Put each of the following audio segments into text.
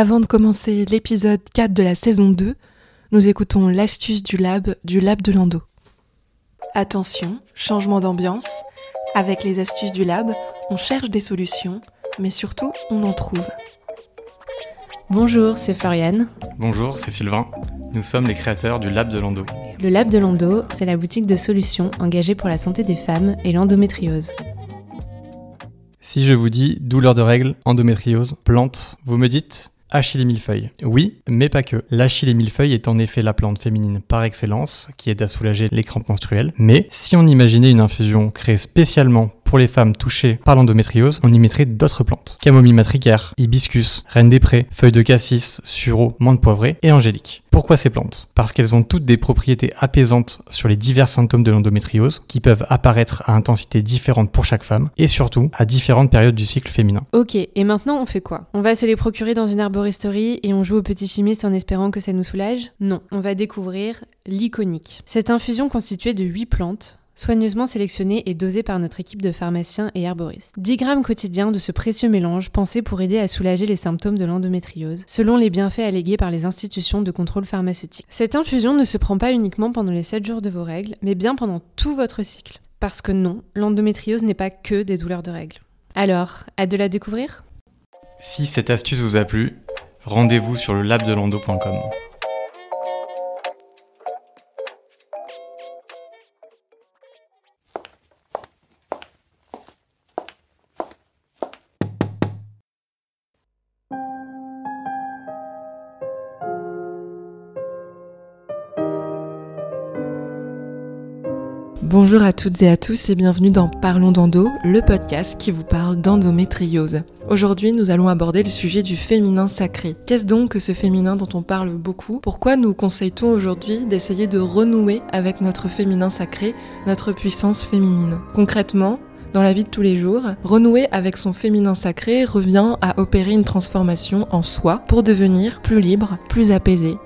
Avant de commencer l'épisode 4 de la saison 2, nous écoutons l'astuce du lab du lab de Lando. Attention, changement d'ambiance. Avec les astuces du lab, on cherche des solutions, mais surtout on en trouve. Bonjour, c'est Floriane. Bonjour, c'est Sylvain. Nous sommes les créateurs du Lab de Lando. Le Lab de Lando, c'est la boutique de solutions engagée pour la santé des femmes et l'endométriose. Si je vous dis douleur de règles, endométriose, plante, vous me dites Achille millefeuille. Oui, mais pas que. L'Achille millefeuille est en effet la plante féminine par excellence qui aide à soulager les crampes menstruelles. Mais si on imaginait une infusion créée spécialement pour les femmes touchées par l'endométriose, on y mettrait d'autres plantes. Camomille matricaire, hibiscus, reine des prés, feuilles de cassis, sureau, menthe poivrée et angélique. Pourquoi ces plantes? Parce qu'elles ont toutes des propriétés apaisantes sur les divers symptômes de l'endométriose qui peuvent apparaître à intensité différente pour chaque femme et surtout à différentes périodes du cycle féminin. Ok, et maintenant on fait quoi? On va se les procurer dans une herboristerie et on joue au petit chimiste en espérant que ça nous soulage? Non, on va découvrir l'iconique. Cette infusion constituée de 8 plantes soigneusement sélectionné et dosé par notre équipe de pharmaciens et herboristes. 10 grammes quotidiens de ce précieux mélange pensé pour aider à soulager les symptômes de l'endométriose, selon les bienfaits allégués par les institutions de contrôle pharmaceutique. Cette infusion ne se prend pas uniquement pendant les 7 jours de vos règles, mais bien pendant tout votre cycle. Parce que non, l'endométriose n'est pas que des douleurs de règles. Alors, hâte de la découvrir? Si cette astuce vous a plu, rendez-vous sur le labdelando.com. Bonjour à toutes et à tous et bienvenue dans Parlons d'endo, le podcast qui vous parle d'endométriose. Aujourd'hui, nous allons aborder le sujet du féminin sacré. Qu'est-ce donc que ce féminin dont on parle beaucoup? Pourquoi nous conseille-t-on aujourd'hui d'essayer de renouer avec notre féminin sacré, notre puissance féminine? Concrètement, dans la vie de tous les jours, renouer avec son féminin sacré revient à opérer une transformation en soi pour devenir plus libre, plus apaisé,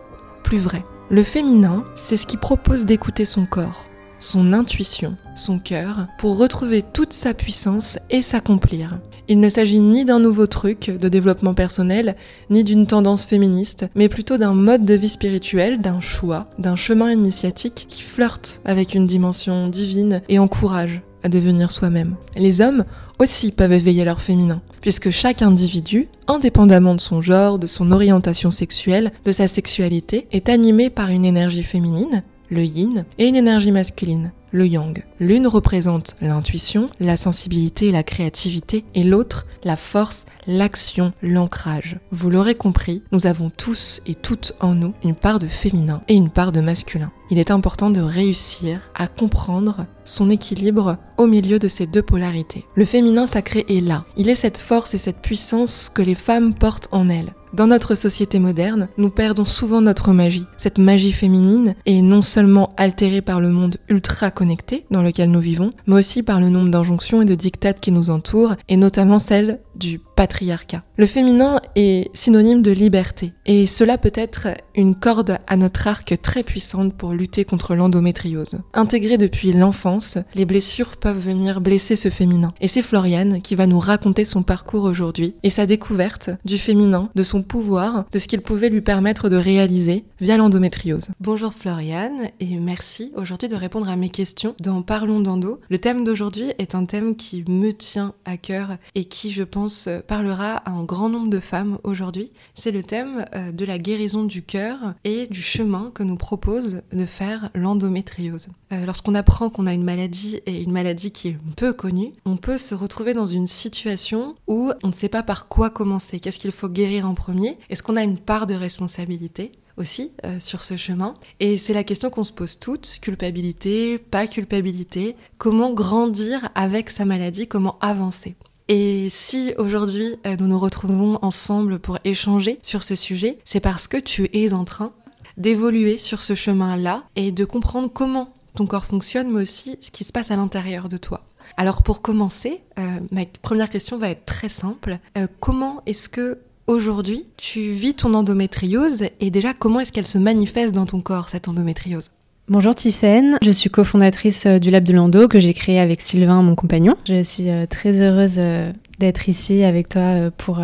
plus vrai. Le féminin, c'est ce qui propose d'écouter son corps, son intuition, son cœur, pour retrouver toute sa puissance et s'accomplir. Il ne s'agit ni d'un nouveau truc de développement personnel, ni d'une tendance féministe, mais plutôt d'un mode de vie spirituel, d'un choix, d'un chemin initiatique qui flirte avec une dimension divine et encourage à devenir soi-même. Les hommes aussi peuvent éveiller leur féminin, puisque chaque individu, indépendamment de son genre, de son orientation sexuelle, de sa sexualité, est animé par une énergie féminine le yin, et une énergie masculine, le yang. L'une représente l'intuition, la sensibilité et la créativité, et l'autre la force, l'action, l'ancrage. Vous l'aurez compris, nous avons tous et toutes en nous une part de féminin et une part de masculin. Il est important de réussir à comprendre son équilibre au milieu de ces deux polarités. Le féminin sacré est là. Il est cette force et cette puissance que les femmes portent en elles. Dans notre société moderne, nous perdons souvent notre magie. Cette magie féminine est non seulement altérée par le monde ultra connecté dans lequel nous vivons, mais aussi par le nombre d'injonctions et de dictates qui nous entourent, et notamment celle du patriarcat. Le féminin est synonyme de liberté, et cela peut être une corde à notre arc très puissante pour lutter contre l'endométriose. Intégrée depuis l'enfance, les blessures peuvent venir blesser ce féminin. Et c'est Floriane qui va nous raconter son parcours aujourd'hui et sa découverte du féminin, de son pouvoir, de ce qu'il pouvait lui permettre de réaliser via l'endométriose. Bonjour Floriane et merci aujourd'hui de répondre à mes questions dans Parlons d'endo. Le thème d'aujourd'hui est un thème qui me tient à cœur et qui, je pense, parlera à un grand nombre de femmes aujourd'hui. C'est le thème euh, de la guérison du cœur et du chemin que nous propose de faire l'endométriose. Euh, lorsqu'on apprend qu'on a une maladie et une maladie qui est peu connue, on peut se retrouver dans une situation où on ne sait pas par quoi commencer. Qu'est-ce qu'il faut guérir en premier Est-ce qu'on a une part de responsabilité aussi euh, sur ce chemin? Et c'est la question qu'on se pose toutes, culpabilité, pas culpabilité, comment grandir avec sa maladie, comment avancer? Et si aujourd'hui euh, nous nous retrouvons ensemble pour échanger sur ce sujet, c'est parce que tu es en train d'évoluer sur ce chemin-là et de comprendre comment ton corps fonctionne, mais aussi ce qui se passe à l'intérieur de toi. Alors pour commencer, euh, ma première question va être très simple. comment est-ce que Aujourd'hui, tu vis ton endométriose et déjà comment est-ce qu'elle se manifeste dans ton corps, cette endométriose? Bonjour Tiffaine, je suis cofondatrice euh, du Lab de Lando que j'ai créé avec Sylvain, mon compagnon. Je suis euh, très heureuse euh, d'être ici avec toi pour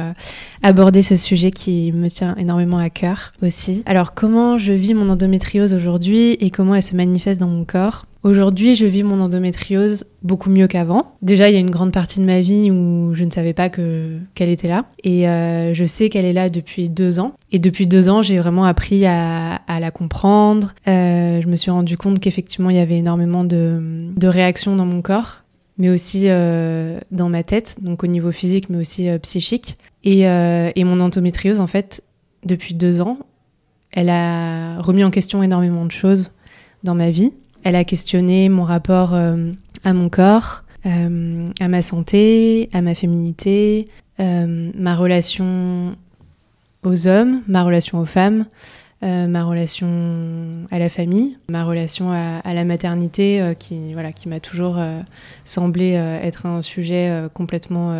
aborder ce sujet qui me tient énormément à cœur aussi. Alors comment je vis mon endométriose aujourd'hui et comment elle se manifeste dans mon corps? Aujourd'hui, je vis mon endométriose beaucoup mieux qu'avant. Déjà, il y a une grande partie de ma vie où je ne savais pas que qu'elle était là, et euh, je sais qu'elle est là depuis deux ans. Et depuis deux ans, j'ai vraiment appris à, la comprendre. Euh, je me suis rendu compte qu'effectivement, il y avait énormément de, réactions dans mon corps mais aussi euh, dans ma tête, donc au niveau physique, mais aussi psychique. Et, mon endométriose, en fait, depuis deux ans, elle a remis en question énormément de choses dans ma vie. Elle a questionné mon rapport à mon corps, à ma santé, à ma féminité, ma relation aux hommes, ma relation aux femmes, euh, ma relation à la famille, ma relation à, à la maternité, euh, qui voilà, qui m'a toujours euh, semblé être un sujet complètement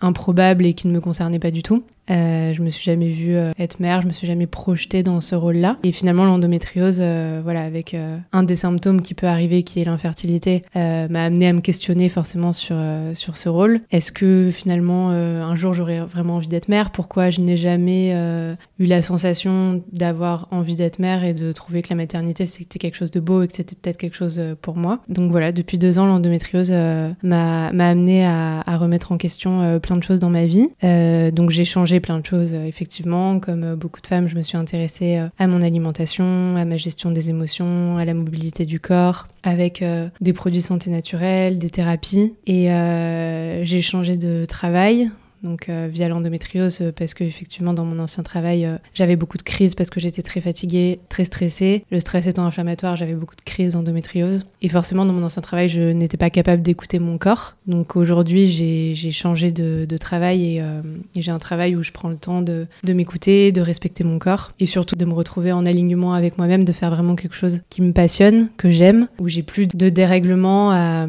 improbable et qui ne me concernait pas du tout. Euh, je me suis jamais vue euh, être mère, je me suis jamais projetée dans ce rôle-là. Et finalement, l'endométriose, euh, voilà, avec euh, un des symptômes qui peut arriver, qui est l'infertilité, m'a amené à me questionner forcément sur sur ce rôle. Est-ce que finalement, un jour, j'aurais vraiment envie d'être mère? Pourquoi je n'ai jamais eu la sensation d'avoir envie d'être mère et de trouver que la maternité c'était quelque chose de beau et que c'était peut-être quelque chose pour moi? Donc voilà, depuis deux ans, l'endométriose m'a m'a amené à, à, remettre en question plein de choses dans ma vie. donc j'ai changé plein de choses, euh, effectivement. Comme euh, beaucoup de femmes, je me suis intéressée euh, à mon alimentation, à ma gestion des émotions, à la mobilité du corps, avec des produits santé naturelle, des thérapies. Et j'ai changé de travail donc euh, via l'endométriose, euh, parce que effectivement dans mon ancien travail, euh, j'avais beaucoup de crises parce que j'étais très fatiguée, très stressée. Le stress étant inflammatoire, j'avais beaucoup de crises d'endométriose. Et forcément, dans mon ancien travail, je n'étais pas capable d'écouter mon corps. Donc aujourd'hui, j'ai changé de, travail et, j'ai un travail où je prends le temps de, de m'écouter, de respecter mon corps et surtout de me retrouver en alignement avec moi-même, de faire vraiment quelque chose qui me passionne, que j'aime, où j'ai plus de dérèglement à,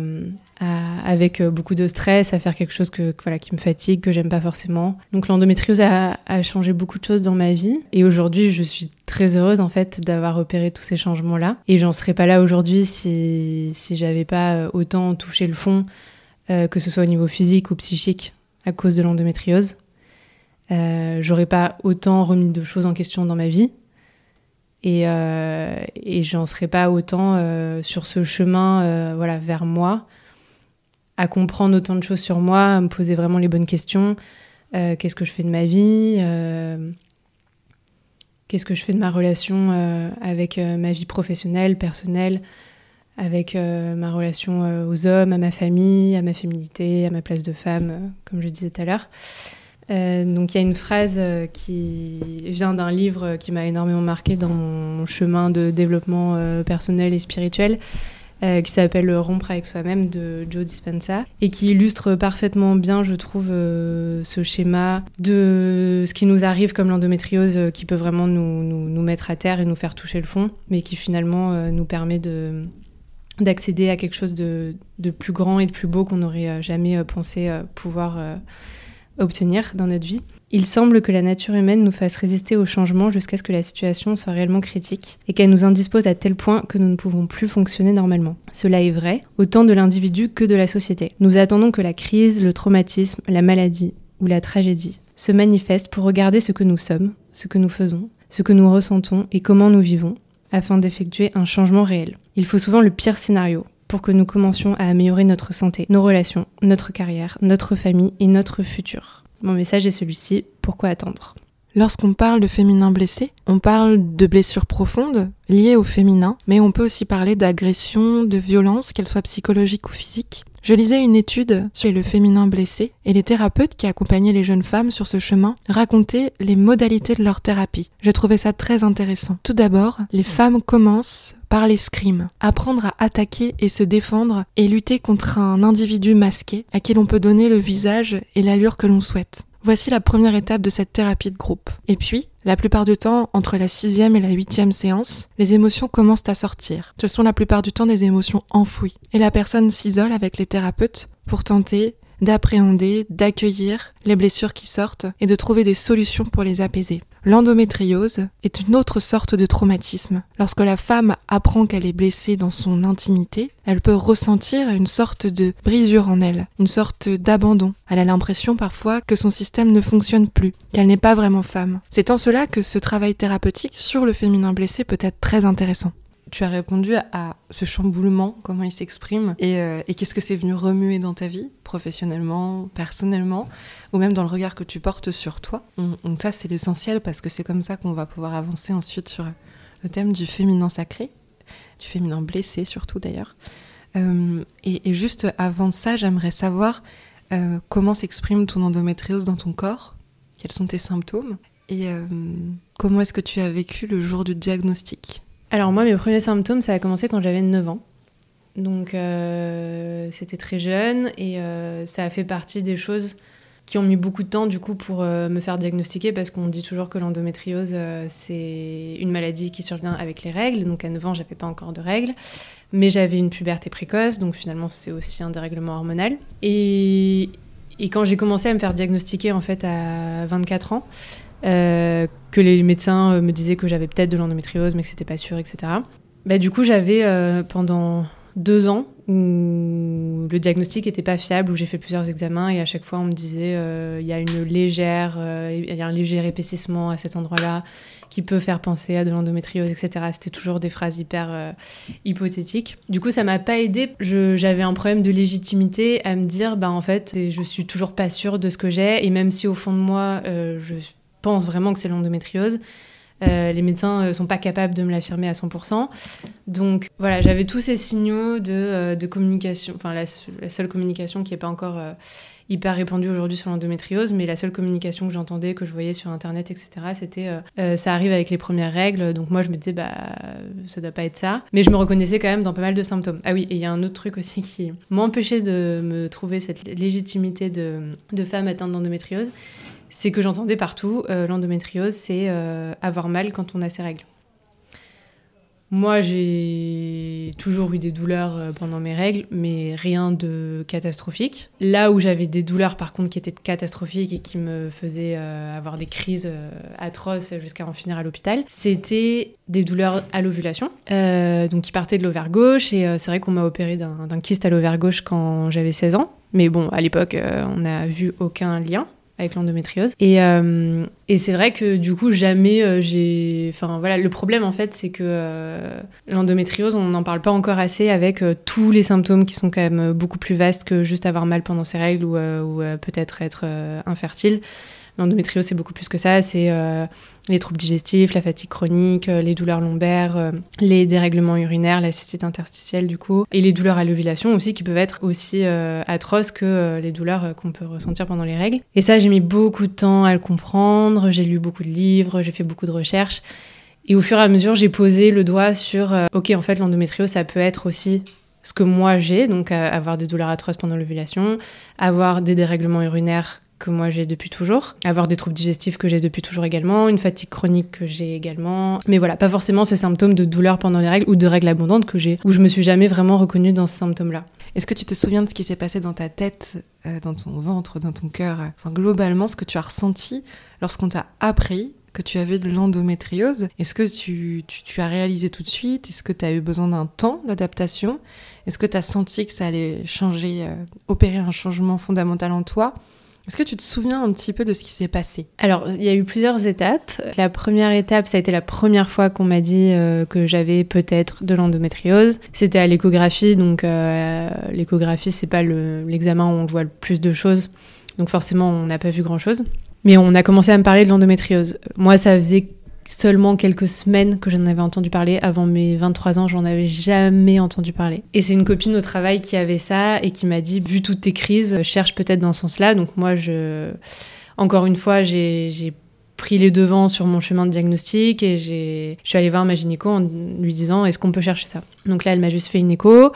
avec euh, beaucoup de stress, à faire quelque chose qui me fatigue, que j'aime pas forcément. Donc l'endométriose a, changé beaucoup de choses dans ma vie. Et aujourd'hui, je suis très heureuse en fait d'avoir opéré tous ces changements-là. Et j'en serais pas là aujourd'hui si, si j'avais pas euh, autant touché le fond, euh, que ce soit au niveau physique ou psychique, à cause de l'endométriose. Euh, J'aurais pas autant remis de choses en question dans ma vie. Et, euh, et j'en serais pas autant sur ce chemin vers moi à comprendre autant de choses sur moi, à me poser vraiment les bonnes questions. Euh, qu'est-ce que je fais de ma vie euh, Qu'est-ce que je fais de ma relation euh, avec ma vie professionnelle, personnelle, avec ma relation aux hommes, à ma famille, à ma féminité, à ma place de femme, comme je disais tout à l'heure. donc il y a une phrase qui vient d'un livre qui m'a énormément marqué dans mon chemin de développement personnel et spirituel, euh, qui s'appelle Rompre avec soi-même de Joe Dispenza et qui illustre parfaitement bien, je trouve, euh, ce schéma de ce qui nous arrive comme l'endométriose euh, qui peut vraiment nous, nous, nous, mettre à terre et nous faire toucher le fond, mais qui finalement nous permet de d'accéder à quelque chose de, de, plus grand et de plus beau qu'on n'aurait jamais pensé pouvoir obtenir dans notre vie. Il semble que la nature humaine nous fasse résister au changement jusqu'à ce que la situation soit réellement critique et qu'elle nous indispose à tel point que nous ne pouvons plus fonctionner normalement. Cela est vrai, autant de l'individu que de la société. Nous attendons que la crise, le traumatisme, la maladie ou la tragédie se manifestent pour regarder ce que nous sommes, ce que nous faisons, ce que nous ressentons et comment nous vivons, afin d'effectuer un changement réel. Il faut souvent le pire scénario pour que nous commencions à améliorer notre santé, nos relations, notre carrière, notre famille et notre futur. Mon message est celui-ci, pourquoi attendre? Lorsqu'on parle de féminin blessé, on parle de blessures profondes liées au féminin, mais on peut aussi parler d'agression, de violence, qu'elles soient psychologiques ou physiques. Je lisais une étude sur le féminin blessé et les thérapeutes qui accompagnaient les jeunes femmes sur ce chemin racontaient les modalités de leur thérapie. J'ai trouvé ça très intéressant. Tout d'abord, les femmes commencent par l'escrime, apprendre à attaquer et se défendre et lutter contre un individu masqué à qui l'on peut donner le visage et l'allure que l'on souhaite. Voici la première étape de cette thérapie de groupe. Et puis, la plupart du temps, entre la sixième et la huitième séance, les émotions commencent à sortir. Ce sont la plupart du temps des émotions enfouies. Et la personne s'isole avec les thérapeutes pour tenter d'appréhender, d'accueillir les blessures qui sortent et de trouver des solutions pour les apaiser. L'endométriose est une autre sorte de traumatisme. Lorsque la femme apprend qu'elle est blessée dans son intimité, elle peut ressentir une sorte de brisure en elle, une sorte d'abandon. Elle a l'impression parfois que son système ne fonctionne plus, qu'elle n'est pas vraiment femme. C'est en cela que ce travail thérapeutique sur le féminin blessé peut être très intéressant tu as répondu à ce chamboulement, comment il s'exprime, et, euh, qu'est-ce que c'est venu remuer dans ta vie, professionnellement, personnellement, ou même dans le regard que tu portes sur toi. Donc ça, c'est l'essentiel parce que c'est comme ça qu'on va pouvoir avancer ensuite sur le thème du féminin sacré, du féminin blessé surtout d'ailleurs. Euh, et, juste avant ça, j'aimerais savoir euh, comment s'exprime ton endométriose dans ton corps, quels sont tes symptômes, et comment est-ce que tu as vécu le jour du diagnostic? Alors moi, mes premiers symptômes, ça a commencé quand j'avais 9 ans. Donc euh, c'était très jeune et euh, ça a fait partie des choses qui ont mis beaucoup de temps du coup pour euh, me faire diagnostiquer parce qu'on dit toujours que l'endométriose c'est une maladie qui survient avec les règles. Donc à 9 ans j'avais pas encore de règles, mais j'avais une puberté précoce donc finalement c'est aussi un dérèglement hormonal. Et, et quand j'ai commencé à me faire diagnostiquer en fait à 24 ans, euh, que les médecins euh, me disaient que j'avais peut-être de l'endométriose, mais que c'était pas sûr, etc. Bah, du coup, j'avais euh, pendant deux ans où le diagnostic n'était pas fiable, où j'ai fait plusieurs examens et à chaque fois on me disait il y a y a un léger épaississement à cet endroit-là qui peut faire penser à de l'endométriose, etc. C'était toujours des phrases hyper hypothétiques. Du coup, ça m'a pas aidé. J'avais un problème de légitimité à me dire bah en fait je suis toujours pas sûre de ce que j'ai et même si au fond de moi je pense vraiment que c'est l'endométriose. Euh, les médecins ne euh, sont pas capables de me l'affirmer à 100%. Donc voilà, j'avais tous ces signaux de, euh, communication, enfin la, seule communication qui n'est pas encore hyper répandue aujourd'hui sur l'endométriose, mais la seule communication que j'entendais, que je voyais sur Internet, etc., c'était ça arrive avec les premières règles. Donc moi je me disais, bah ça doit pas être ça. Mais je me reconnaissais quand même dans pas mal de symptômes. Ah oui, et il y a un autre truc aussi qui m'empêchait de me trouver cette légitimité de, de femme atteinte d'endométriose c'est que j'entendais partout, euh, l'endométriose, c'est euh, avoir mal quand on a ses règles. Moi, j'ai toujours eu des douleurs euh, pendant mes règles, mais rien de catastrophique. Là où j'avais des douleurs, par contre, qui étaient catastrophiques et qui me faisaient avoir des crises atroces jusqu'à en finir à l'hôpital, c'était des douleurs à l'ovulation, donc qui partaient de l'ovaire gauche. Et c'est vrai qu'on m'a opéré d'un kyste à l'ovaire gauche quand j'avais 16 ans. Mais bon, à l'époque, on n'a vu aucun lien avec l'endométriose. Et, euh, et c'est vrai que du coup, jamais euh, j'ai. Enfin voilà, le problème en fait, c'est que euh, l'endométriose, on n'en parle pas encore assez avec tous les symptômes qui sont quand même beaucoup plus vastes que juste avoir mal pendant ses règles ou, ou peut-être être infertile. L'endométriose, c'est beaucoup plus que ça. C'est euh, les troubles digestifs, la fatigue chronique, euh, les douleurs lombaires, euh, les dérèglements urinaires, la cystite interstitielle, du coup, et les douleurs à l'ovulation aussi, qui peuvent être aussi atroces que les douleurs qu'on peut ressentir pendant les règles. Et ça, j'ai mis beaucoup de temps à le comprendre. J'ai lu beaucoup de livres, j'ai fait beaucoup de recherches. Et au fur et à mesure, j'ai posé le doigt sur, ok, en fait, l'endométriose, ça peut être aussi ce que moi j'ai, donc avoir des douleurs atroces pendant l'ovulation, avoir des dérèglements urinaires que moi j'ai depuis toujours, avoir des troubles digestifs que j'ai depuis toujours également, une fatigue chronique que j'ai également, mais voilà, pas forcément ce symptôme de douleur pendant les règles ou de règles abondantes que j'ai, où je me suis jamais vraiment reconnue dans ce symptôme-là. Est-ce que tu te souviens de ce qui s'est passé dans ta tête, euh, dans ton ventre, dans ton cœur, enfin globalement ce que tu as ressenti lorsqu'on t'a appris que tu avais de l'endométriose? Est-ce que tu, tu, as réalisé tout de suite? Est-ce que tu as eu besoin d'un temps d'adaptation? Est-ce que tu as senti que ça allait changer, euh, opérer un changement fondamental en toi? Est-ce que tu te souviens un petit peu de ce qui s'est passé? Alors, il y a eu plusieurs étapes. La première étape, ça a été la première fois qu'on m'a dit euh, que j'avais peut-être de l'endométriose. C'était à l'échographie, donc euh, l'échographie, c'est pas l'examen où on voit le plus de choses. Donc forcément, on n'a pas vu grand-chose. Mais on a commencé à me parler de l'endométriose. Moi, ça faisait seulement quelques semaines que j'en avais entendu parler. Avant mes 23 ans, j'en avais jamais entendu parler. Et c'est une copine au travail qui avait ça et qui m'a dit, vu toutes tes crises, cherche peut-être dans ce sens-là. Donc moi, je... encore une fois, j'ai pris les devants sur mon chemin de diagnostic et je suis allée voir ma gynéco en lui disant, est-ce qu'on peut chercher ça? Donc là, elle m'a juste fait une écho.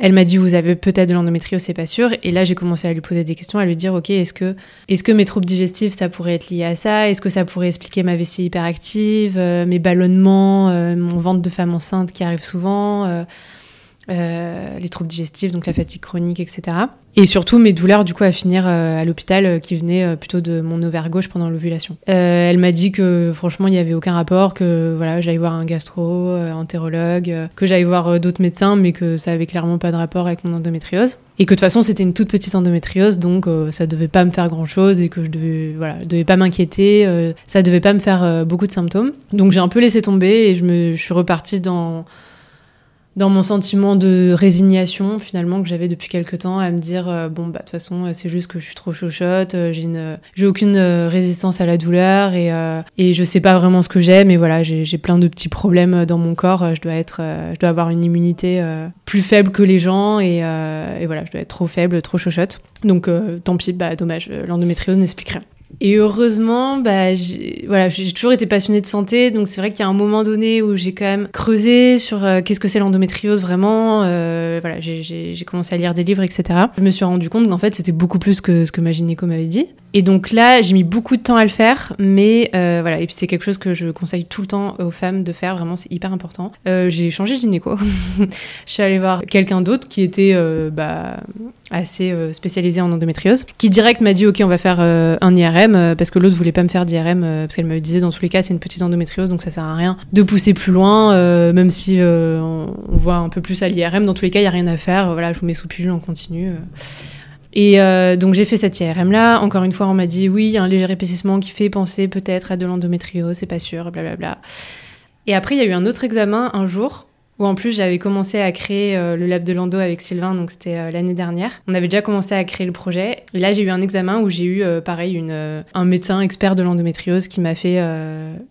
Elle m'a dit vous avez peut-être de l'endométriose, c'est pas sûr. Et là j'ai commencé à lui poser des questions, à lui dire ok est-ce que mes troubles digestifs ça pourrait être lié à ça? Est-ce que ça pourrait expliquer ma vessie hyperactive, euh, mes ballonnements, euh, mon ventre de femme enceinte qui arrive souvent, les troubles digestifs, donc la fatigue chronique, etc. Et surtout mes douleurs du coup à finir à l'hôpital qui venaient plutôt de mon ovaire gauche pendant l'ovulation. elle m'a dit que franchement il n'y avait aucun rapport, que voilà j'allais voir un gastro, entérologue, que j'allais voir d'autres médecins, mais que ça avait clairement pas de rapport avec mon endométriose. Et que de toute façon, c'était une toute petite endométriose, donc euh, ça devait pas me faire grand chose et que je devais, voilà, devais pas m'inquiéter. Euh, ça devait pas me faire euh, beaucoup de symptômes. Donc j'ai un peu laissé tomber et je, me, je suis repartie dans, dans mon sentiment de résignation finalement que j'avais depuis quelques temps à me dire euh, bon bah de toute façon euh, c'est juste que je suis trop chochotte euh, j'ai une j'ai aucune résistance à la douleur et et je sais pas vraiment ce que j'aime et voilà j'ai plein de petits problèmes dans mon corps je dois être je dois avoir une immunité plus faible que les gens et, et, voilà je dois être trop faible trop chochotte donc tant pis bah dommage l'endométriose n'explique rien et heureusement, bah, j'ai toujours été passionnée de santé, donc c'est vrai qu'il y a un moment donné où j'ai quand même creusé sur euh, qu'est-ce que c'est l'endométriose vraiment. Euh, voilà, j'ai commencé à lire des livres, etc. Je me suis rendu compte qu'en fait c'était beaucoup plus que ce que ma gynéco m'avait dit. Et donc là, j'ai mis beaucoup de temps à le faire, mais euh, voilà. Et puis c'est quelque chose que je conseille tout le temps aux femmes de faire. Vraiment, c'est hyper important. Euh, j'ai changé de gynéco. je suis allée voir quelqu'un d'autre qui était euh, bah, assez spécialisé en endométriose, qui direct m'a dit ok, on va faire un IRM parce que l'autre voulait pas me faire d'IRM parce qu'elle me disait dans tous les cas c'est une petite endométriose donc ça sert à rien de pousser plus loin, même si on, voit un peu plus à l'IRM. Dans tous les cas, il y a rien à faire. Voilà, je vous mets sous pilule en continu. Et euh, donc j'ai fait cette IRM là. Encore une fois, on m'a dit oui, il y a un léger épaississement qui fait penser peut-être à de l'endométriose, c'est pas sûr, blablabla. Et après, il y a eu un autre examen un jour où en plus j'avais commencé à créer euh, le lab de Lando avec Sylvain, donc c'était euh, l'année dernière. On avait déjà commencé à créer le projet. Et là, j'ai eu un examen où j'ai eu, euh, pareil, une, un médecin expert de l'endométriose qui m'a fait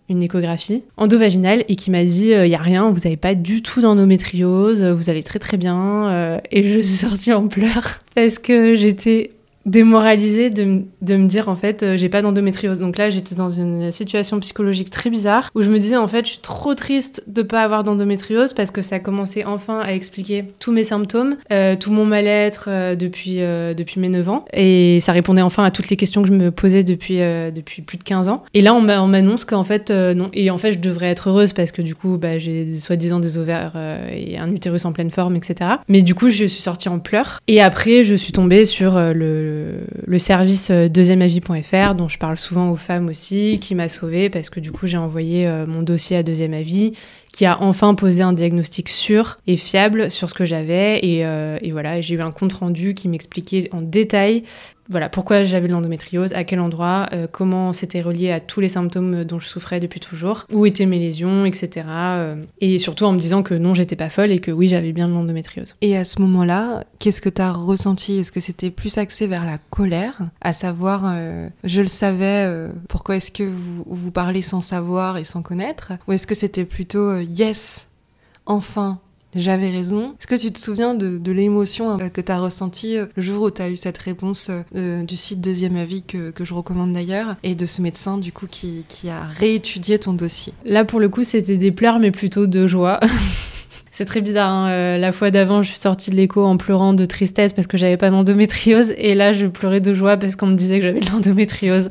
une échographie endovaginale et qui m'a dit il y a rien, vous n'avez pas du tout d'endométriose, vous allez très très bien. et je suis sortie en pleurs parce que j'étais démoralisée de, de, me dire en fait euh, j'ai pas d'endométriose. Donc là j'étais dans une situation psychologique très bizarre où je me disais en fait je suis trop triste de pas avoir d'endométriose parce que ça commençait enfin à expliquer tous mes symptômes, euh, tout mon mal-être euh, depuis, depuis mes 9 ans et ça répondait enfin à toutes les questions que je me posais depuis, depuis plus de 15 ans. Et là on m'annonce qu'en fait non. Et en fait je devrais être heureuse parce que du coup bah, j'ai soi-disant des ovaires et un utérus en pleine forme etc. Mais du coup je suis sortie en pleurs et après je suis tombée sur le le, service euh, deuxièmeavis.fr dont je parle souvent aux femmes aussi, qui m'a sauvée parce que du coup j'ai envoyé euh, mon dossier à Deuxième Avis, qui a enfin posé un diagnostic sûr et fiable sur ce que j'avais. Et, euh, et, voilà, j'ai eu un compte rendu qui m'expliquait en détail voilà, pourquoi j'avais l'endométriose, à quel endroit, euh, comment c'était relié à tous les symptômes dont je souffrais depuis toujours, où étaient mes lésions, etc. Euh, et surtout en me disant que non, j'étais pas folle et que oui, j'avais bien de l'endométriose. Et à ce moment-là, qu'est-ce que tu as ressenti? Est-ce que c'était plus axé vers la colère, à savoir, euh, je le savais, pourquoi est-ce que vous, vous parlez sans savoir et sans connaître? Ou est-ce que c'était plutôt, yes, enfin, j'avais raison. Est-ce que tu te souviens de, l'émotion euh, que tu as ressentie euh, le jour où tu as eu cette réponse euh, du site Deuxième Avis que, je recommande d'ailleurs et de ce médecin du coup qui, a réétudié ton dossier? Là pour le coup c'était des pleurs mais plutôt de joie. C'est très bizarre. Hein. la fois d'avant, je suis sortie de l'écho en pleurant de tristesse parce que j'avais pas d'endométriose. Et là, je pleurais de joie parce qu'on me disait que j'avais de l'endométriose.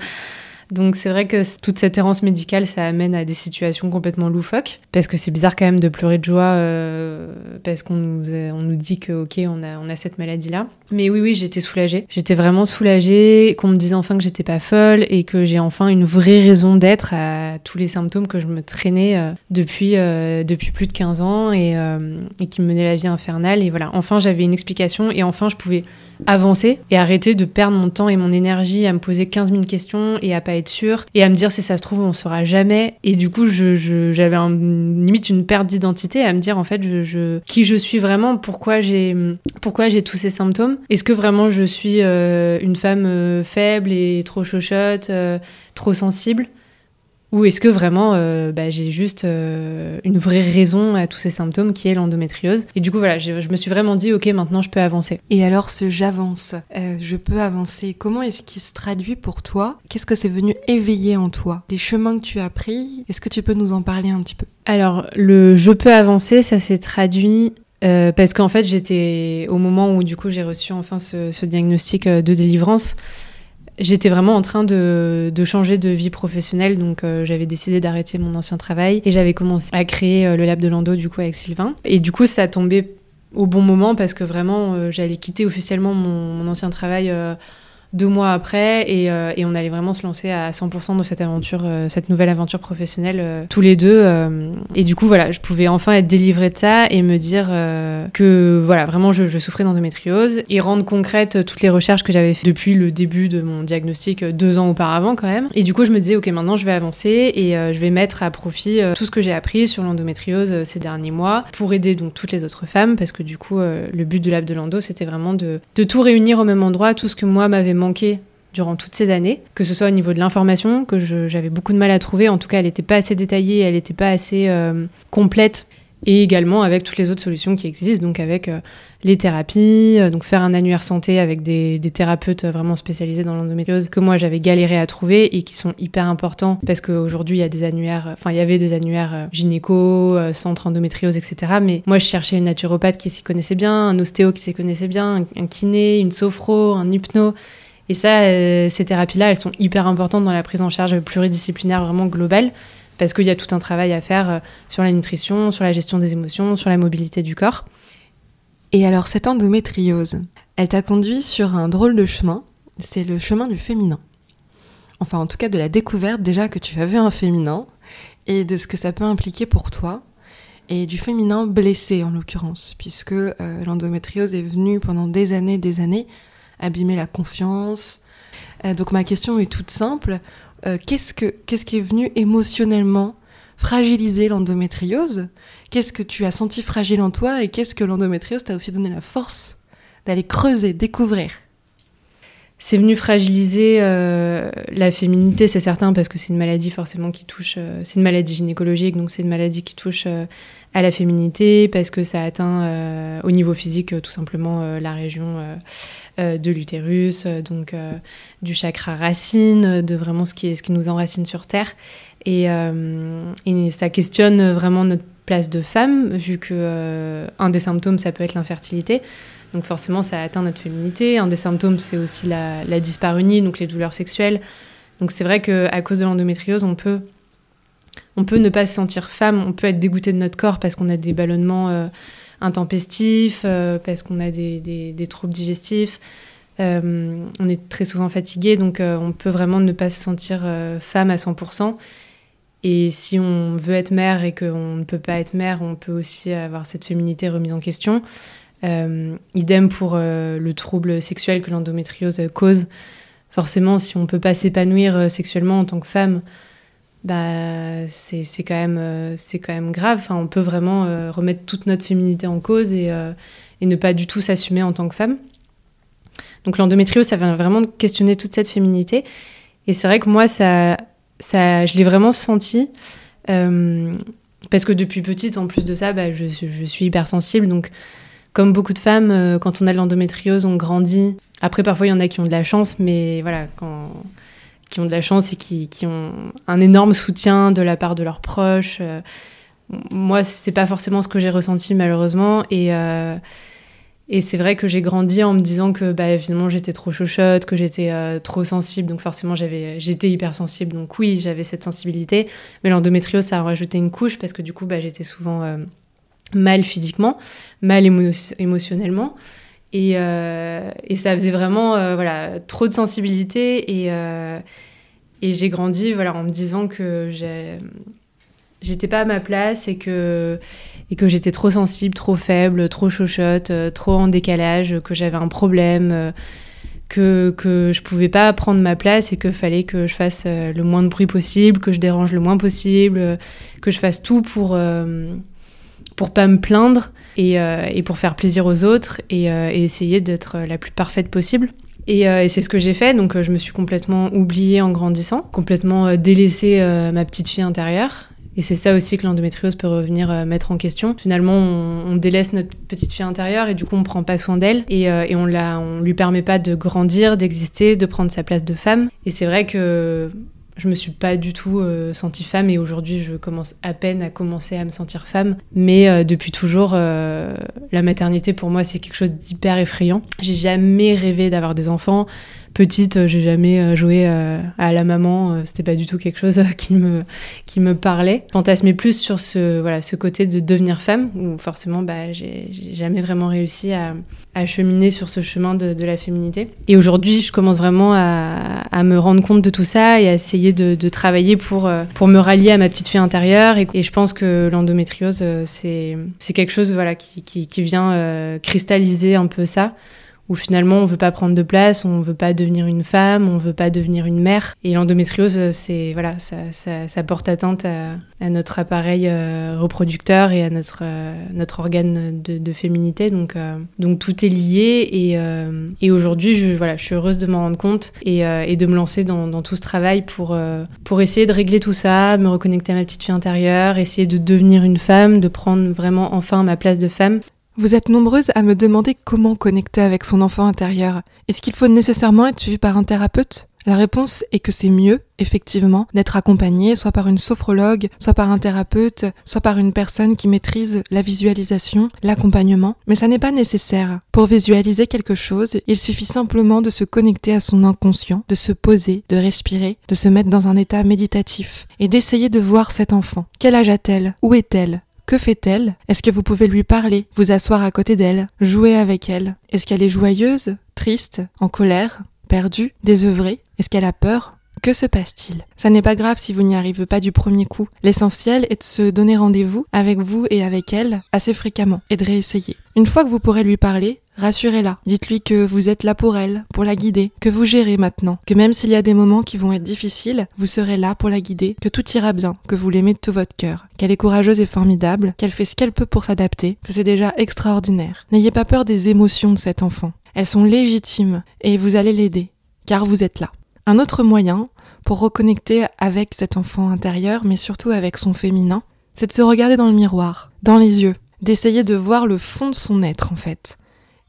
Donc c'est vrai que toute cette errance médicale, ça amène à des situations complètement loufoques, parce que c'est bizarre quand même de pleurer de joie euh, parce qu'on nous, on nous dit que ok, on a, on a cette maladie-là. Mais oui, oui, j'étais soulagée. J'étais vraiment soulagée qu'on me dise enfin que j'étais pas folle et que j'ai enfin une vraie raison d'être à tous les symptômes que je me traînais euh, depuis, euh, depuis plus de 15 ans et, et qui me menaient la vie infernale. Et voilà, enfin j'avais une explication et enfin je pouvais avancer et arrêter de perdre mon temps et mon énergie à me poser 15 000 questions et à pas être sûre et à me dire si ça se trouve on saura jamais. Et du coup je, j'avais un, limite une perte d'identité à me dire en fait je, qui je suis vraiment pourquoi j'ai pourquoi j'ai tous ces symptômes. Est-ce que vraiment je suis euh, une femme euh, faible et trop chochotte euh, trop sensible? Ou est-ce que vraiment euh, bah, j'ai juste euh, une vraie raison à tous ces symptômes qui est l'endométriose Et du coup voilà, je, me suis vraiment dit ok maintenant je peux avancer. Et alors ce j'avance, euh, je peux avancer, comment est-ce qu'il se traduit pour toi? Qu'est-ce que c'est venu éveiller en toi? Les chemins que tu as pris, est-ce que tu peux nous en parler un petit peu? Alors le je peux avancer, ça s'est traduit parce qu'en fait, j'étais au moment où du coup j'ai reçu enfin ce, ce diagnostic de délivrance j'étais vraiment en train de, changer de vie professionnelle, donc euh, j'avais décidé d'arrêter mon ancien travail et j'avais commencé à créer euh, le lab de Lando du coup avec Sylvain. Et du coup, ça tombait au bon moment parce que vraiment j'allais quitter officiellement mon, ancien travail deux mois après euh, et, on allait vraiment se lancer à 100% dans cette aventure, euh, cette nouvelle aventure professionnelle euh, tous les deux. et du coup, voilà, je pouvais enfin être délivrée de ça et me dire que voilà, vraiment je, souffrais d'endométriose et rendre concrète toutes les recherches que j'avais fait depuis le début de mon diagnostic deux ans auparavant quand même. Et du coup, je me disais, ok, maintenant je vais avancer et je vais mettre à profit tout ce que j'ai appris sur l'endométriose ces derniers mois pour aider donc toutes les autres femmes parce que du coup, le but de l'app de l'endo, c'était vraiment de, de tout réunir au même endroit, tout ce que moi m'avait manqué durant toutes ces années, que ce soit au niveau de l'information, que j'avais beaucoup de mal à trouver, en tout cas elle n'était pas assez détaillée, elle n'était pas assez euh, complète, et également avec toutes les autres solutions qui existent, donc avec euh, les thérapies, euh, donc faire un annuaire santé avec des, thérapeutes vraiment spécialisés dans l'endométriose que moi j'avais galéré à trouver et qui sont hyper importants parce qu'aujourd'hui il y a des annuaires, enfin il y avait des annuaires gynéco, centre endométriose, etc. Mais moi je cherchais une naturopathe qui s'y connaissait bien, un ostéo qui s'y connaissait bien, un kiné, une sophro, un hypno. Et ça, euh, ces thérapies-là, elles sont hyper importantes dans la prise en charge pluridisciplinaire vraiment globale, parce qu'il y a tout un travail à faire euh, sur la nutrition, sur la gestion des émotions, sur la mobilité du corps. Et alors, cette endométriose, elle t'a conduit sur un drôle de chemin, c'est le chemin du féminin. Enfin, en tout cas, de la découverte déjà que tu avais un féminin, et de ce que ça peut impliquer pour toi, et du féminin blessé en l'occurrence, puisque euh, l'endométriose est venue pendant des années, des années, abîmer la confiance. Euh, donc ma question est toute simple. Euh, qu'est-ce, que, qu'est-ce qui est venu émotionnellement fragiliser l'endométriose? Qu'est-ce que tu as senti fragile en toi et qu'est-ce que l'endométriose t'a aussi donné la force d'aller creuser, découvrir? C'est venu fragiliser euh, la féminité, c'est certain, parce que c'est une maladie forcément qui touche, c'est une maladie gynécologique, donc c'est une maladie qui touche à la féminité, parce que ça atteint au niveau physique tout simplement la région euh, de l'utérus, euh, donc euh, du chakra racine, de vraiment ce qui, est, ce qui nous enracine sur Terre. Et, ça questionne vraiment notre place de femme, vu que un des symptômes, ça peut être l'infertilité. Donc forcément, ça atteint notre féminité. Un des symptômes, c'est aussi la, la dysparunie, donc les douleurs sexuelles. Donc c'est vrai qu'à cause de l'endométriose, on peut, on peut ne pas se sentir femme, on peut être dégoûté de notre corps parce qu'on a des ballonnements intempestif, euh, parce qu'on a des, troubles digestifs. Euh, on est très souvent fatigué, donc euh, on peut vraiment ne pas se sentir femme à 100%. Et si on veut être mère et qu'on ne peut pas être mère, on peut aussi avoir cette féminité remise en question. Idem pour le trouble sexuel que l'endométriose cause. Forcément, si on ne peut pas s'épanouir sexuellement en tant que femme, bah, c'est quand, même, euh, grave. On peut vraiment euh, remettre toute notre féminité en cause et, euh, ne pas du tout s'assumer en tant que femme. Donc l'endométriose, ça vient vraiment questionner toute cette féminité. Et c'est vrai que moi, je l'ai vraiment senti. parce que depuis petite, en plus de ça, bah, je, je, suis hypersensible. Donc, comme beaucoup de femmes, quand on a de l'endométriose, on grandit. Après, parfois, il y en a qui ont de la chance, mais voilà, qui ont de la chance et qui, ont un énorme soutien de la part de leurs proches. Euh, moi, c'est pas forcément ce que j'ai ressenti malheureusement. Et, euh, c'est vrai que j'ai grandi en me disant que bah, finalement j'étais trop chochotte, que j'étais euh, trop sensible. Donc forcément, j'avais, j'étais hypersensible. Donc oui, j'avais cette sensibilité. Mais l'endométriose, ça a rajouté une couche parce que du coup, bah, j'étais souvent mal physiquement, mal émotionnellement. Euh, et, ça faisait vraiment euh, voilà, trop de sensibilité. Et, euh, et j'ai grandi voilà, en me disant que j'étais pas à ma place et que, et que j'étais trop sensible, trop faible, trop chochotte, trop en décalage, que j'avais un problème. Que, que je pouvais pas prendre ma place et qu'il fallait que je fasse le moins de bruit possible, que je dérange le moins possible, que je fasse tout pour, pour pas me plaindre euh, et, pour faire plaisir aux autres et, euh, essayer d'être la plus parfaite possible. Euh, et, c'est ce que j'ai fait, donc je me suis complètement oubliée en grandissant, complètement délaissé ma petite fille intérieure. Et c'est ça aussi que l'endométriose peut revenir mettre en question. Finalement, on, délaisse notre petite fille intérieure et du coup, on prend pas soin d'elle et, et, on la, on lui permet pas de grandir, d'exister, de prendre sa place de femme. Et c'est vrai que je me suis pas du tout euh, sentie femme et aujourd'hui je commence à peine à commencer à me sentir femme. Mais euh, depuis toujours, euh, la maternité pour moi c'est quelque chose d'hyper effrayant. J'ai jamais rêvé d'avoir des enfants petite, j'ai jamais joué à la maman. C'était pas du tout quelque chose qui me qui me parlait. Fantasmais plus sur ce voilà ce côté de devenir femme où forcément bah j'ai jamais vraiment réussi à, à cheminer sur ce chemin de, de la féminité. Et aujourd'hui, je commence vraiment à, à, me rendre compte de tout ça et à essayer de, travailler pour pour me rallier à ma petite fille intérieure. Et, je pense que l'endométriose c'est c'est quelque chose voilà qui, qui vient cristalliser un peu ça où finalement on veut pas prendre de place, on veut pas devenir une femme, on veut pas devenir une mère. Et l'endométriose, c'est voilà, ça, ça, ça, porte atteinte à, à notre appareil euh, reproducteur et à notre euh, notre organe de, de féminité. Donc euh, donc tout est lié et, et aujourd'hui je voilà, je suis heureuse de m'en rendre compte et, et de me lancer dans, dans, tout ce travail pour pour essayer de régler tout ça, me reconnecter à ma petite fille intérieure, essayer de devenir une femme, de prendre vraiment enfin ma place de femme. Vous êtes nombreuses à me demander comment connecter avec son enfant intérieur. Est-ce qu'il faut nécessairement être suivi par un thérapeute? La réponse est que c'est mieux, effectivement, d'être accompagné soit par une sophrologue, soit par un thérapeute, soit par une personne qui maîtrise la visualisation, l'accompagnement, mais ça n'est pas nécessaire. Pour visualiser quelque chose, il suffit simplement de se connecter à son inconscient, de se poser, de respirer, de se mettre dans un état méditatif et d'essayer de voir cet enfant. Quel âge a-t-elle? Où est-elle? Que fait-elle? Est-ce que vous pouvez lui parler, vous asseoir à côté d'elle, jouer avec elle? Est-ce qu'elle est joyeuse, triste, en colère, perdue, désœuvrée? Est-ce qu'elle a peur? Que se passe-t-il? Ça n'est pas grave si vous n'y arrivez pas du premier coup. L'essentiel est de se donner rendez-vous avec vous et avec elle assez fréquemment et de réessayer. Une fois que vous pourrez lui parler, rassurez-la. Dites-lui que vous êtes là pour elle, pour la guider, que vous gérez maintenant, que même s'il y a des moments qui vont être difficiles, vous serez là pour la guider, que tout ira bien, que vous l'aimez de tout votre cœur, qu'elle est courageuse et formidable, qu'elle fait ce qu'elle peut pour s'adapter, que c'est déjà extraordinaire. N'ayez pas peur des émotions de cet enfant. Elles sont légitimes et vous allez l'aider, car vous êtes là. Un autre moyen pour reconnecter avec cet enfant intérieur, mais surtout avec son féminin, c'est de se regarder dans le miroir, dans les yeux, d'essayer de voir le fond de son être en fait,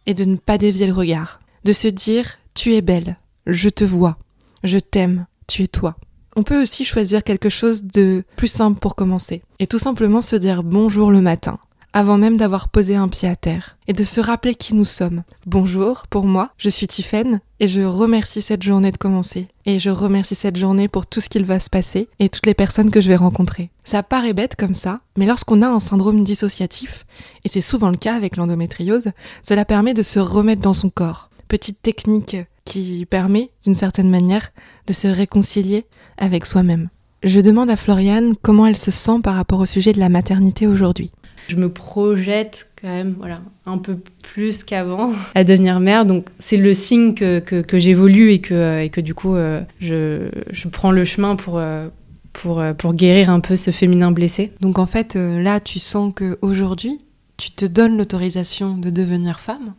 et de ne pas dévier le regard, de se dire tu es belle, je te vois, je t'aime, tu es toi. On peut aussi choisir quelque chose de plus simple pour commencer, et tout simplement se dire bonjour le matin, avant même d'avoir posé un pied à terre, et de se rappeler qui nous sommes. Bonjour, pour moi, je suis Tiffaine, et je remercie cette journée de commencer. Et je remercie cette journée pour tout ce qu'il va se passer, et toutes les personnes que je vais rencontrer. Ça paraît bête comme ça, mais lorsqu'on a un syndrome dissociatif, et c'est souvent le cas avec l'endométriose, cela permet de se remettre dans son corps. Petite technique qui permet, d'une certaine manière, de se réconcilier avec soi-même. Je demande à Floriane comment elle se sent par rapport au sujet de la maternité aujourd'hui je me projette quand même voilà, un peu plus qu'avant à devenir mère. Donc c'est le signe que, que, j'évolue et que, et que du coup euh, je, je, prends le chemin pour, euh, pour, euh, pour guérir un peu ce féminin blessé. Donc en fait là tu sens qu'aujourd'hui tu te donnes l'autorisation de devenir femme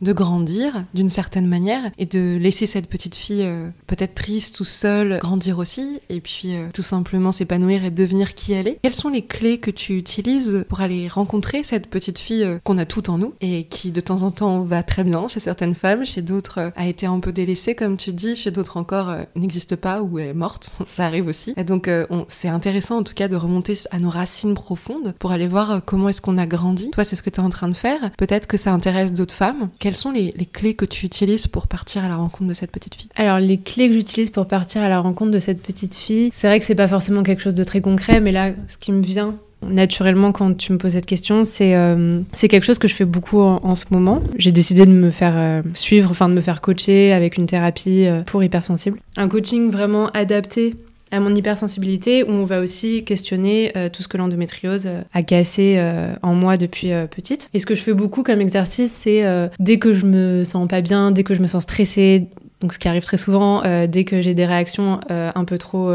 de grandir d'une certaine manière et de laisser cette petite fille euh, peut-être triste ou seule grandir aussi et puis euh, tout simplement s'épanouir et devenir qui elle est. Quelles sont les clés que tu utilises pour aller rencontrer cette petite fille euh, qu'on a tout en nous et qui de temps en temps va très bien chez certaines femmes, chez d'autres a été un peu délaissée comme tu dis, chez d'autres encore n'existe pas ou est morte, ça arrive aussi. Et donc c'est intéressant en tout cas de remonter à nos racines profondes pour aller voir comment est-ce qu'on a grandi. Toi c'est ce que tu es en train de faire. Peut-être que ça intéresse d'autres femmes. Quelles sont les, clés que tu utilises pour partir à la rencontre de cette petite fille? Alors, les clés que j'utilise pour partir à la rencontre de cette petite fille, c'est vrai que c'est pas forcément quelque chose de très concret, mais là, ce qui me vient naturellement quand tu me poses cette question, c'est euh, quelque chose que je fais beaucoup en, ce moment. J'ai décidé de me faire euh, suivre, enfin de me faire coacher avec une thérapie euh, pour hypersensible. Un coaching vraiment adapté à mon hypersensibilité où on va aussi questionner euh, tout ce que l'endométriose euh, a cassé euh, en moi depuis petite. Et ce que je fais beaucoup comme exercice, c'est dès que je me sens pas bien, dès que je me sens stressée, donc ce qui arrive très souvent, dès que j'ai des réactions un peu trop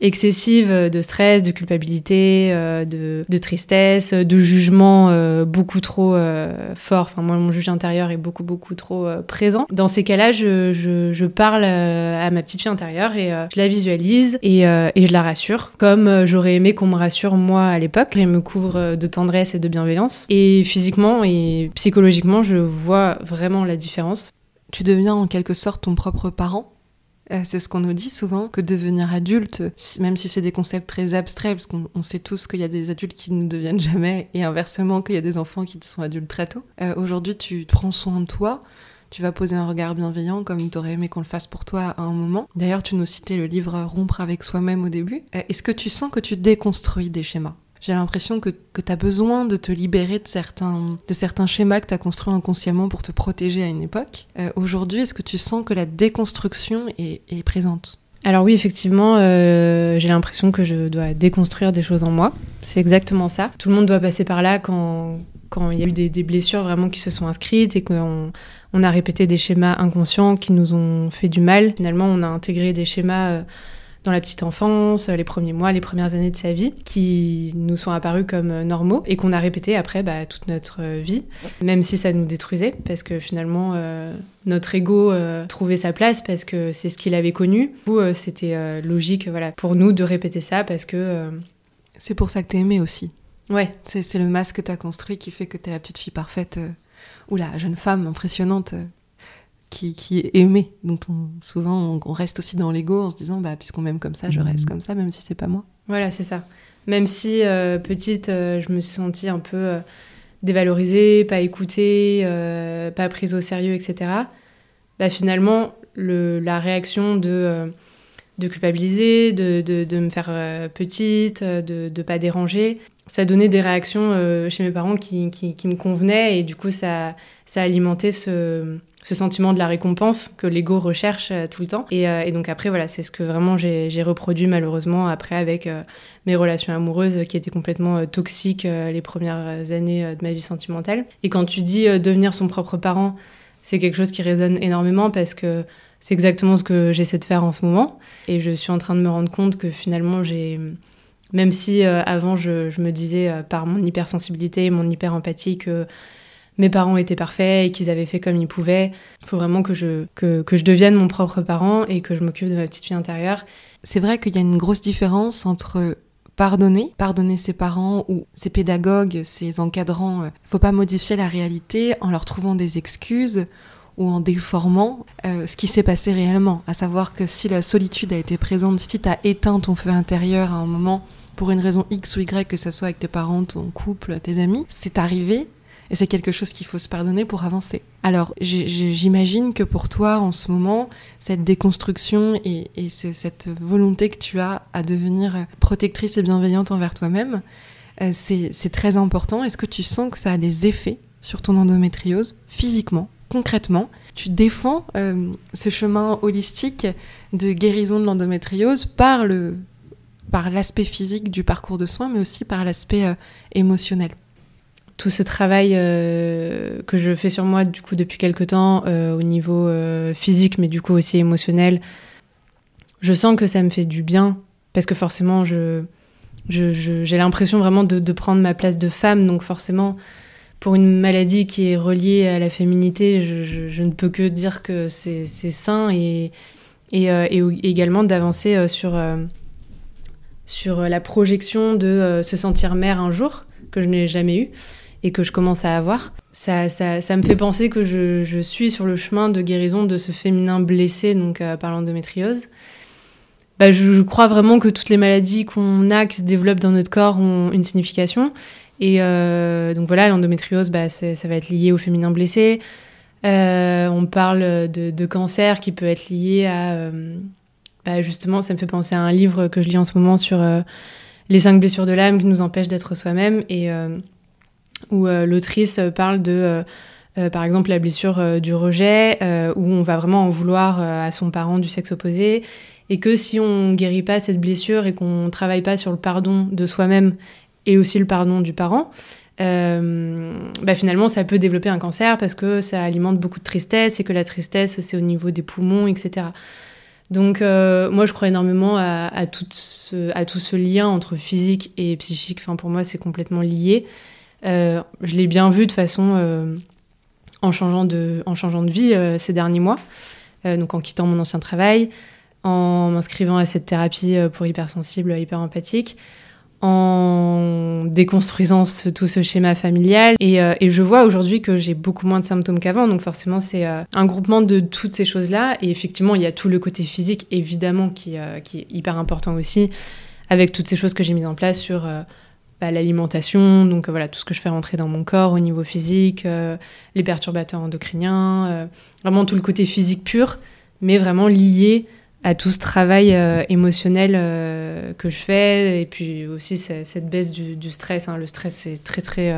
excessive de stress, de culpabilité, euh, de, tristesse, de jugement euh, beaucoup trop euh, fort. Enfin, moi, mon juge intérieur est beaucoup, beaucoup trop présent. Dans ces cas-là, je, parle à ma petite fille intérieure et je la visualise et, et je la rassure, comme j'aurais aimé qu'on me rassure moi à l'époque. Elle me couvre de tendresse et de bienveillance. Et physiquement et psychologiquement, je vois vraiment la différence. Tu deviens en quelque sorte ton propre parent? euh, c'est ce qu'on nous dit souvent, que devenir adulte, même si c'est des concepts très abstraits, parce qu'on sait tous qu'il y a des adultes qui ne deviennent jamais, et inversement qu'il y a des enfants qui sont adultes très tôt. Euh, aujourd'hui, tu prends soin de toi, tu vas poser un regard bienveillant comme tu aurais aimé qu'on le fasse pour toi à un moment. D'ailleurs, tu nous citais le livre Rompre avec soi-même au début. Euh, est-ce que tu sens que tu déconstruis des schémas? J'ai l'impression que, que tu as besoin de te libérer de certains, de certains schémas que tu as construits inconsciemment pour te protéger à une époque. Euh, aujourd'hui, est-ce que tu sens que la déconstruction est, présente? Alors oui, effectivement, euh, j'ai l'impression que je dois déconstruire des choses en moi. C'est exactement ça. Tout le monde doit passer par là quand, quand il y a eu des, blessures vraiment qui se sont inscrites et qu'on on a répété des schémas inconscients qui nous ont fait du mal. Finalement, on a intégré des schémas... Euh, dans la petite enfance, les premiers mois, les premières années de sa vie, qui nous sont apparus comme euh, normaux et qu'on a répété après bah, toute notre euh, vie, même si ça nous détruisait, parce que finalement euh, notre ego trouvait sa place parce que c'est ce qu'il avait connu. Ou c'était logique, voilà, pour nous de répéter ça parce que c'est pour ça que t'es aimé aussi. Ouais. C'est le masque que t'as construit qui fait que t'es la petite fille parfaite ou la jeune femme impressionnante qui, qui est aimé, dont on, souvent on, reste aussi dans l'ego en se disant bah puisqu'on m'aime comme ça, je reste mhm. comme ça, même si c'est pas moi. Voilà, c'est ça. Même si euh, petite, euh, je me suis sentie un peu euh, dévalorisée, pas écoutée, pas prise au sérieux, etc. Bah, finalement, le, la réaction de, de culpabiliser, de, de, de, me faire petite, de ne pas déranger, ça donnait des réactions chez mes parents qui, qui, qui, me convenaient et du coup ça, ça alimentait ce, ce sentiment de la récompense que l'ego recherche euh, tout le temps. Euh, et, donc après, voilà, c'est ce que vraiment j'ai reproduit malheureusement après avec euh, mes relations amoureuses qui étaient complètement toxiques les premières années de ma vie sentimentale. Et quand tu dis devenir son propre parent, c'est quelque chose qui résonne énormément parce que c'est exactement ce que j'essaie de faire en ce moment. Et je suis en train de me rendre compte que finalement, j'ai même si avant je, je, me disais par mon hypersensibilité, mon hyper-empathie que mes parents étaient parfaits et qu'ils avaient fait comme ils pouvaient. Il faut vraiment que je, que, que je devienne mon propre parent et que je m'occupe de ma petite fille intérieure. C'est vrai qu'il y a une grosse différence entre pardonner, pardonner ses parents ou ses pédagogues, ses encadrants. Il faut pas modifier la réalité en leur trouvant des excuses ou en déformant euh, ce qui s'est passé réellement. À savoir que si la solitude a été présente, si tu as éteint ton feu intérieur à un moment pour une raison X ou Y, que ce soit avec tes parents, ton couple, tes amis, c'est arrivé, et c'est quelque chose qu'il faut se pardonner pour avancer. Alors, j'imagine que pour toi, en ce moment, cette déconstruction et, cette volonté que tu as à devenir protectrice et bienveillante envers toi-même, euh, c'est très important. Est-ce que tu sens que ça a des effets sur ton endométriose, physiquement, concrètement? Tu défends euh, ce chemin holistique de guérison de l'endométriose par l'aspect physique du parcours de soins, mais aussi par l'aspect euh, émotionnel? Tout ce travail euh, que je fais sur moi du coup depuis quelque temps euh, au niveau euh, physique mais du coup aussi émotionnel je sens que ça me fait du bien parce que forcément je j'ai l'impression vraiment de, prendre ma place de femme. Donc forcément pour une maladie qui est reliée à la féminité je, ne peux que dire que c'est sain et, et, et également d'avancer sur sur la projection de se sentir mère un jour que je n'ai jamais eu et que je commence à avoir. Ça, ça, ça me fait penser que je, suis sur le chemin de guérison de ce féminin blessé, donc euh, par l'endométriose. Bah, je, crois vraiment que toutes les maladies qu'on a, qui se développent dans notre corps, ont une signification. Et euh, donc voilà, l'endométriose, bah, ça va être lié au féminin blessé. Euh, on parle de, cancer qui peut être lié à... Euh, bah, justement, ça me fait penser à un livre que je lis en ce moment sur les cinq blessures de l'âme qui nous empêchent d'être soi-même. Et où euh, l'autrice parle de, euh, euh, par exemple, la blessure du rejet, où on va vraiment en vouloir à son parent du sexe opposé, et que si on guérit pas cette blessure et qu'on travaille pas sur le pardon de soi-même et aussi le pardon du parent, bah finalement ça peut développer un cancer parce que ça alimente beaucoup de tristesse et que la tristesse c'est au niveau des poumons, etc. Donc moi je crois énormément à, à, tout ce, à tout ce lien entre physique et psychique. Enfin pour moi c'est complètement lié. Euh, je l'ai bien vu de façon euh, en, changeant de, en changeant de vie euh, ces derniers mois, donc en quittant mon ancien travail, en m'inscrivant à cette thérapie pour hypersensible, hyper empathique, en déconstruisant tout ce schéma familial. Et, je vois aujourd'hui que j'ai beaucoup moins de symptômes qu'avant, donc forcément c'est un groupement de toutes ces choses-là. Et effectivement, il y a tout le côté physique, évidemment, qui, qui est hyper important aussi, avec toutes ces choses que j'ai mises en place sur bah, l'alimentation, donc voilà, tout ce que je fais rentrer dans mon corps au niveau physique, les perturbateurs endocriniens, vraiment tout le côté physique pur, mais vraiment lié à tout ce travail émotionnel que je fais, et puis aussi cette baisse du, stress. Hein. Le stress, c'est très, très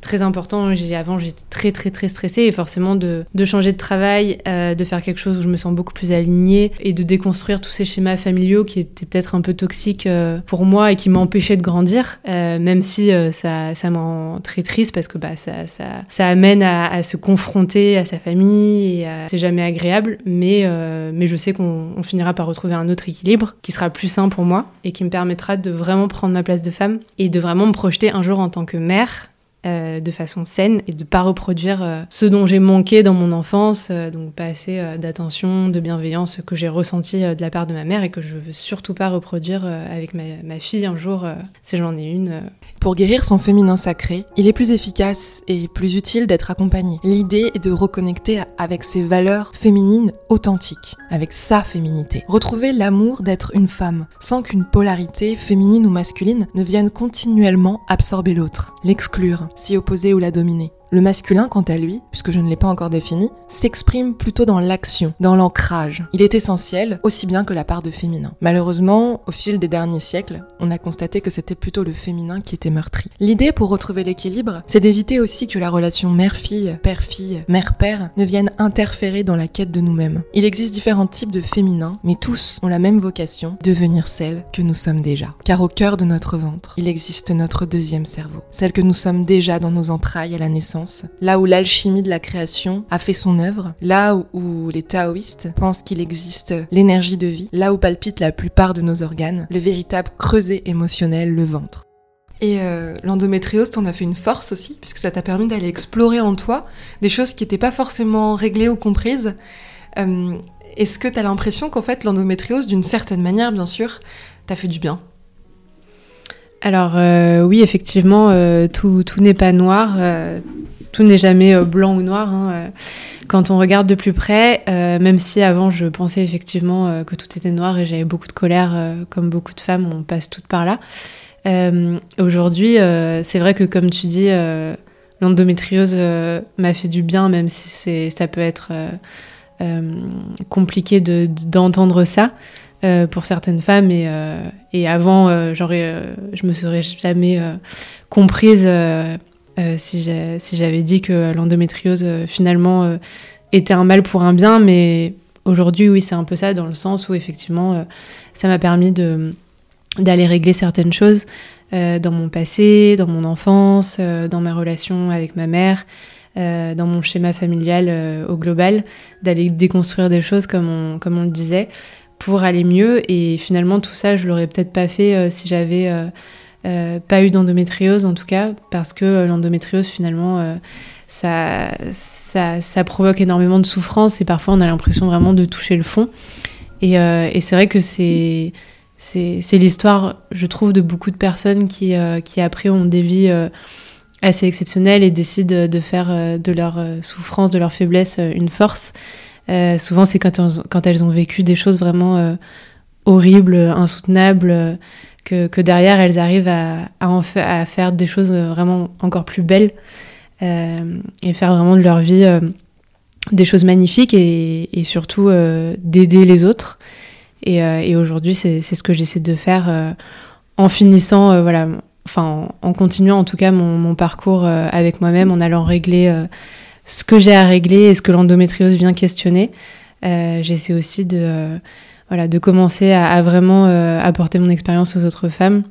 très important. Avant, j'étais très, très, très stressée et forcément de, changer de travail, euh, de faire quelque chose où je me sens beaucoup plus alignée et de déconstruire tous ces schémas familiaux qui étaient peut-être un peu toxiques euh, pour moi et qui m'empêchaient de grandir, euh, même si ça, ça rend très triste parce que bah, ça, amène à, se confronter à sa famille et c'est jamais agréable, mais je sais qu'on finira par retrouver un autre équilibre qui sera plus sain pour moi et qui me permettra de vraiment prendre ma place de femme et de vraiment me projeter un jour en tant que mère euh, de façon saine et de pas reproduire euh, ce dont j'ai manqué dans mon enfance, euh, donc pas assez d'attention, de bienveillance que j'ai ressenti de la part de ma mère et que je veux surtout pas reproduire avec ma, fille un jour si j'en ai une. Pour guérir son féminin sacré, il est plus efficace et plus utile d'être accompagné. L'idée est de reconnecter avec ses valeurs féminines authentiques, avec sa féminité. Retrouver l'amour d'être une femme, sans qu'une polarité féminine ou masculine ne vienne continuellement absorber l'autre, l'exclure, s'y opposer ou la dominer. Le masculin, quant à lui, puisque je ne l'ai pas encore défini, s'exprime plutôt dans l'action, dans l'ancrage. Il est essentiel, aussi bien que la part de féminin. Malheureusement, au fil des derniers siècles, on a constaté que c'était plutôt le féminin qui était meurtri. L'idée pour retrouver l'équilibre, c'est d'éviter aussi que la relation mère-fille, père-fille, mère-père ne vienne interférer dans la quête de nous-mêmes. Il existe différents types de féminins, mais tous ont la même vocation, devenir celle que nous sommes déjà. Car au cœur de notre ventre, il existe notre deuxième cerveau, celle que nous sommes déjà dans nos entrailles à la naissance là où l'alchimie de la création a fait son œuvre, là où, les taoïstes pensent qu'il existe l'énergie de vie, là où palpite la plupart de nos organes, le véritable creuset émotionnel, le ventre. Et euh, l'endométriose t'en a fait une force aussi, puisque ça t'a permis d'aller explorer en toi des choses qui n'étaient pas forcément réglées ou comprises. Euh, est-ce que t'as l'impression qu'en fait l'endométriose, d'une certaine manière bien sûr, t'a fait du bien? Alors euh, oui, effectivement, tout, tout n'est pas noir tout n'est jamais euh, blanc ou noir. Hein, euh. Quand on regarde de plus près, euh, même si avant je pensais effectivement que tout était noir et j'avais beaucoup de colère, comme beaucoup de femmes, on passe toutes par là. Aujourd'hui, c'est vrai que comme tu dis, l'endométriose m'a fait du bien, même si ça peut être compliqué d'entendre ça. pour certaines femmes et, avant j'aurais je me serais jamais comprise euh, si j'avais dit que l'endométriose euh, finalement euh, était un mal pour un bien, mais aujourd'hui oui c'est un peu ça dans le sens où effectivement ça m'a permis d'aller régler certaines choses dans mon passé, dans mon enfance, dans mes relations avec ma mère. dans mon schéma familial au global, d'aller déconstruire des choses comme on, comme on le disait, pour aller mieux. Et finalement, tout ça, je l'aurais peut-être pas fait si j'avais euh, pas eu d'endométriose en tout cas, parce que euh, l'endométriose finalement, euh, ça, ça, provoque énormément de souffrance et parfois on a l'impression vraiment de toucher le fond. Et, c'est vrai que c'est c'est l'histoire, je trouve, de beaucoup de personnes qui, qui après ont des vies assez exceptionnelles et décident de faire de leur souffrance, de leur faiblesse une force. souvent, c'est quand, quand, elles ont vécu des choses vraiment horribles, insoutenables que, derrière elles arrivent à, faire des choses vraiment encore plus belles euh, et faire vraiment de leur vie euh, des choses magnifiques et, surtout euh, d'aider les autres. Et, aujourd'hui, c'est ce que j'essaie de faire en finissant, voilà, enfin en, continuant en tout cas mon parcours avec moi-même, en allant régler ce que j'ai à régler et ce que l'endométriose vient questionner. j'essaie aussi de voilà, de commencer à, vraiment euh, apporter mon expérience aux autres femmes.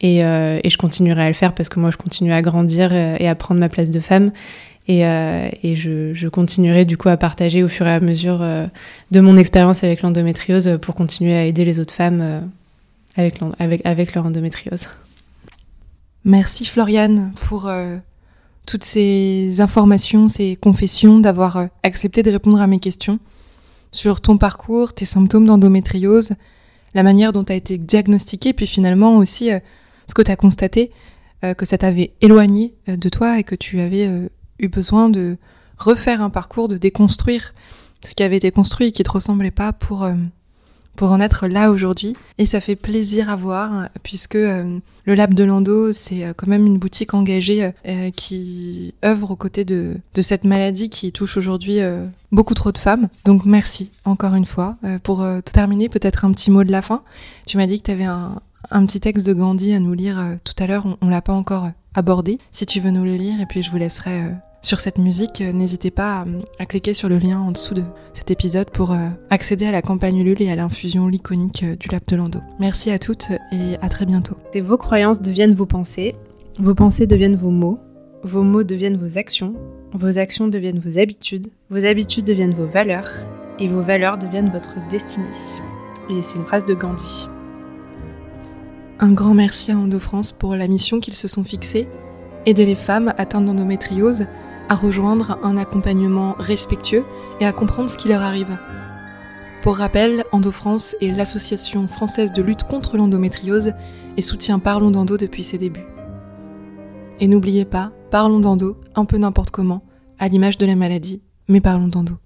Et, euh, et, je continuerai à le faire parce que moi, je continue à grandir euh, et à prendre ma place de femme. Et, je, continuerai du coup à partager au fur et à mesure de mon expérience avec l'endométriose pour continuer à aider les autres femmes avec leur endométriose. Merci Floriane pour toutes ces informations, ces confessions, d'avoir accepté de répondre à mes questions sur ton parcours, tes symptômes d'endométriose, la manière dont tu as été diagnostiqué, puis finalement aussi euh, ce que tu as constaté, euh, que ça t'avait éloigné euh, de toi et que tu avais eu besoin de refaire un parcours, de déconstruire ce qui avait été construit et qui ne te ressemblait pas pour, pour en être là aujourd'hui. Et ça fait plaisir à voir, puisque euh, le Lab de Lando, c'est euh, quand même une boutique engagée euh, qui œuvre aux côtés de, de, cette maladie qui touche aujourd'hui beaucoup trop de femmes. Donc merci encore une fois. pour terminer, peut-être un petit mot de la fin. Tu m'as dit que tu avais un, un, petit texte de Gandhi à nous lire tout à l'heure. On, on l'a pas encore abordé. Si tu veux nous le lire, et puis je vous laisserai sur cette musique, euh, n'hésitez pas à, cliquer sur le lien en dessous de cet épisode pour euh, accéder à la campagne Ulule et à l'infusion iconique euh, du Lab de Lando. Merci à toutes et à très bientôt. vos croyances deviennent vos pensées, vos pensées deviennent vos mots, vos mots deviennent vos actions, vos actions deviennent vos habitudes, vos habitudes deviennent vos valeurs et vos valeurs deviennent votre destinée. Et c'est une phrase de Gandhi. Un grand merci à Endo France pour la mission qu'ils se sont fixée, aider les femmes atteintes d'endométriose à rejoindre un accompagnement respectueux et à comprendre ce qui leur arrive. Pour rappel, EndoFrance est l'association française de lutte contre l'endométriose et soutient Parlons d'Endo depuis ses débuts. Et n'oubliez pas, parlons d'endo un peu n'importe comment, à l'image de la maladie, mais parlons d'endo.